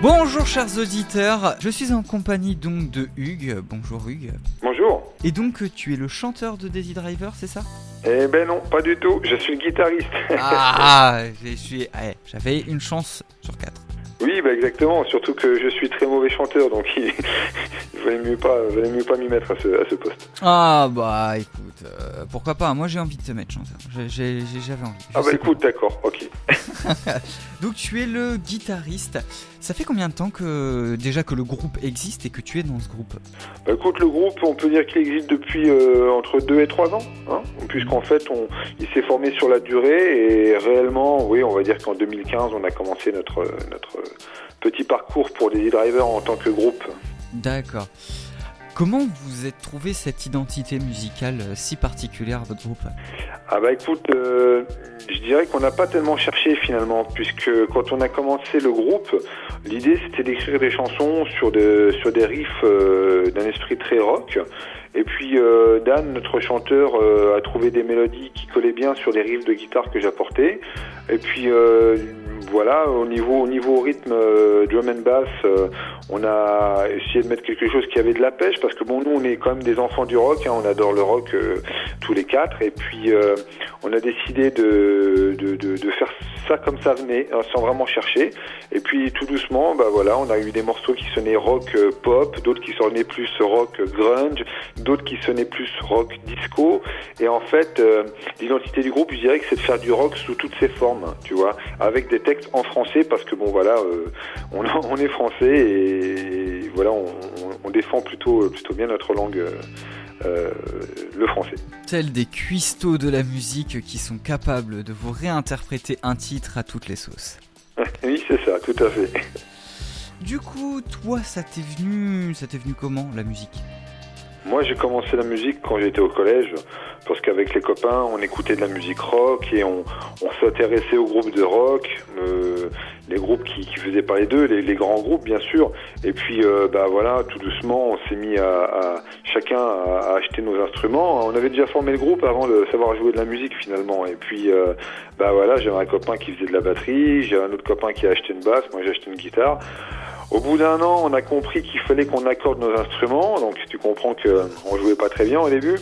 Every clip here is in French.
Bonjour chers auditeurs, je suis en compagnie donc de Hugues. Bonjour Hugues. Bonjour. Et donc tu es le chanteur de Daisy Driver, c'est ça? Eh ben non, pas du tout. Je suis le guitariste. Ah, je suis- j'avais une chance sur quatre. oui, bah exactement. Surtout que je suis très mauvais chanteur, donc il, il valait mieux pas, valait mieux pas m'y mettre à ce, à ce poste. Ah bah écoute, euh, pourquoi pas? Moi j'ai envie de te mettre chanteur. J'avais envie. Je Ah bah écoute, d'accord, ok. Donc tu es le guitariste. Ça fait combien de temps que déjà que le groupe existe et que tu es dans ce groupe? Bah écoute, le groupe, on peut dire qu'il existe depuis euh, entre 2 et 3 ans, hein, puisqu'en fait, on, il s'est formé sur la durée et réellement, oui, on va dire qu'en 2015, on a commencé notre notre petit parcours pour Daisy Driver en tant que groupe. D'accord. Comment vous êtes trouvé cette identité musicale euh, si particulière à votre groupe? Ah bah écoute, euh, je dirais qu'on n'a pas tellement cherché finalement, puisque quand on a commencé le groupe, l'idée c'était d'écrire des chansons sur, de, sur des riffs euh, d'un esprit très rock. Et puis Dan, notre chanteur, a trouvé des mélodies qui collaient bien sur les riffs de guitare que j'apportais. Et puis voilà, au niveau, au niveau rythme euh, drum and bass, euh, on a essayé de mettre quelque chose qui avait de la pêche, parce que bon, nous on est quand même des enfants du rock, hein, on adore le rock euh, tous les quatre. Et puis on a décidé de, de, de, faire ça comme ça venait, hein, sans vraiment chercher. Et puis tout doucement, bah voilà, on a eu des morceaux qui sonnaient rock pop, d'autres qui sonnaient plus rock grunge, d'autres qui sonnaient plus rock disco. Et en fait, l'identité du groupe, je dirais que c'est de faire du rock sous toutes ses formes, tu vois, avec des textes en français, parce que bon voilà, euh, on, on est français et voilà, on, défend plutôt plutôt bien notre langue, euh, euh, le français. Tels des cuistots de la musique qui sont capables de vous réinterpréter un titre à toutes les sauces. oui, c'est ça, tout à fait. Du coup, toi, ça t'est venu, ça t'est venu comment la musique? Moi, j'ai commencé la musique quand j'étais au collège, parce qu'avec les copains, on écoutait de la musique rock et on, s'intéressait aux groupes de rock, euh, les groupes qui, qui faisaient parler d'eux, les, grands groupes, bien sûr. Et puis, euh, bah voilà, tout doucement, on s'est mis à, chacun à, acheter nos instruments. On avait déjà formé le groupe avant de savoir jouer de la musique finalement. Et puis, euh, bah voilà, j'avais un copain qui faisait de la batterie, j'ai un autre copain qui a acheté une basse, moi j'ai acheté une guitare. Au bout d'un an, on a compris qu'il fallait qu'on accorde nos instruments, donc tu comprends que on jouait pas très bien au début.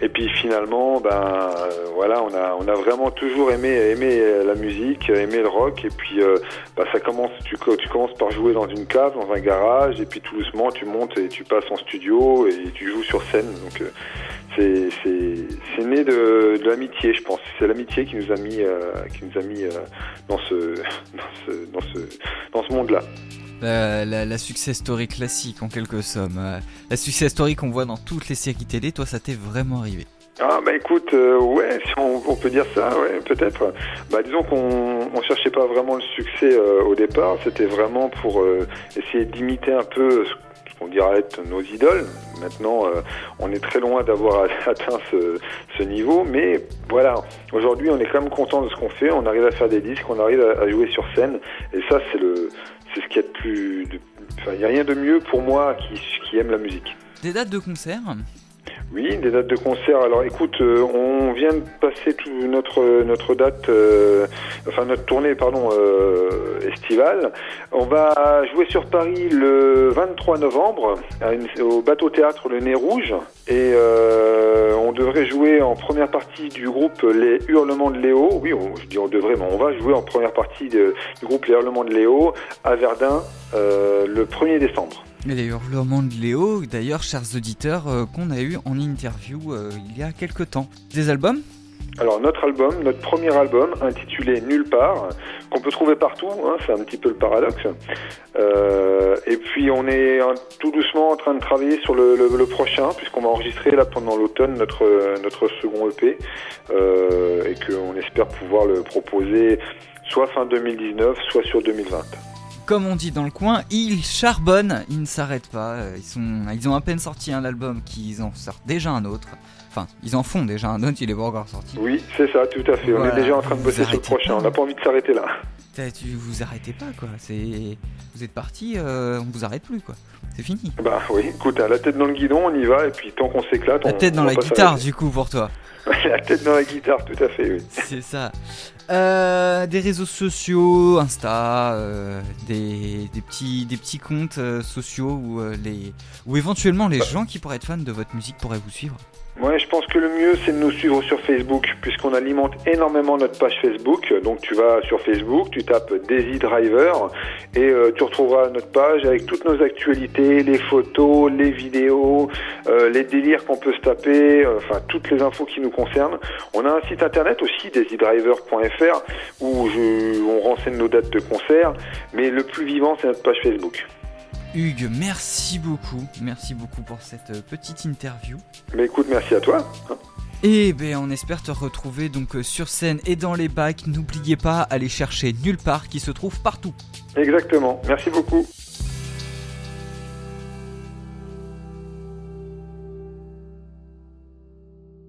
Et puis finalement, ben euh, voilà, on a on a vraiment toujours aimé aimé euh, la musique, aimé le rock. Et puis euh, bah, ça commence, tu tu commences par jouer dans une cave, dans un garage, et puis tout doucement tu montes et tu passes en studio et tu joues sur scène. Donc euh, c'est c'est c'est né de, de l'amitié, je pense. C'est l'amitié qui nous a mis euh, qui nous a mis euh, dans ce dans ce dans ce dans ce monde-là. La, la, la success story classique en quelque somme. Euh, la success story qu'on voit dans toutes les séries télé, toi, ça t'est vraiment arrivé. Ah bah écoute, euh, ouais, si on, peut dire ça, ouais, peut-être. Bah disons qu'on on cherchait pas vraiment le succès euh, au départ, c'était vraiment pour euh, essayer d'imiter un peu ce dirait être nos idoles. Maintenant, euh, on est très loin d'avoir atteint ce, niveau, mais voilà, aujourd'hui on est quand même content de ce qu'on fait, on arrive à faire des disques, on arrive à, jouer sur scène, et ça c'est ce qu'il y a de plus... Enfin, il n'y a rien de mieux pour moi qui, qui aime la musique. Des dates de concert Oui, des dates de concert. Alors écoute, euh, on vient de passer notre date, euh, enfin notre tournée, pardon, euh, estivale. On va jouer sur Paris le 23 novembre au bateau théâtre Le Nez Rouge et on devrait jouer en première partie du groupe Les Hurlements de Léo. Oui, je dis on devrait, mais on va jouer en première partie du groupe Les Hurlements de Léo à Verdun le 1er décembre. Et les hurlements de Léo, d'ailleurs, chers auditeurs, euh, qu'on a eu en interview euh, il y a quelques temps. Des albums? Alors notre album, notre premier album intitulé Nulle part, qu'on peut trouver partout, hein, c'est un petit peu le paradoxe. Euh, et puis on est hein, tout doucement en train de travailler sur le, prochain, puisqu'on va enregistrer là pendant l'automne notre notre second EP, et qu'on espère pouvoir le proposer soit fin 2019, soit sur 2020. Comme on dit dans le coin, ils charbonnent, ils ne s'arrêtent pas. euh, Ils, sont, ils ont à peine sorti un album qu'ils en sortent déjà un autre. Enfin, ils en font déjà un autre, il est pas encore sorti. Oui, c'est ça, tout à fait. On est déjà en train de bosser sur le prochain. pas. On n'a pas envie de s'arrêter là. Tu vous arrêtez pas quoi. C'est, vous êtes parti, euh, on vous arrête plus quoi. C'est fini. Bah oui, écoute, hein, la tête dans le guidon, on y va, et puis tant qu'on s'éclate, La on- tête dans on la guitare du coup pour toi. la tête dans la guitare, tout à fait, oui. C'est ça. Euh, des réseaux sociaux, Insta, euh, des, des, petits, des petits comptes euh, sociaux où, les, où éventuellement les gens qui pourraient être fans de votre musique pourraient vous suivre. Ouais, je pense que le mieux c'est de nous suivre sur Facebook puisqu'on alimente énormément notre page Facebook. Donc tu vas sur Facebook, tu tapes Daisy Driver et euh, tu retrouveras notre page avec toutes nos actualités, les photos, les vidéos, euh, les délires qu'on peut se taper, euh, enfin toutes les infos qui nous concernent. On a un site internet aussi, daisydriver.fr où je, on renseigne nos dates de concert, mais le plus vivant c'est notre page Facebook. Hugues, merci beaucoup, merci beaucoup pour cette euh, petite interview. Mais écoute, merci à toi. Et ben on espère te retrouver donc euh, sur scène et dans les bacs. N'oubliez pas, aller chercher nulle part qui se trouve partout. Exactement. Merci beaucoup.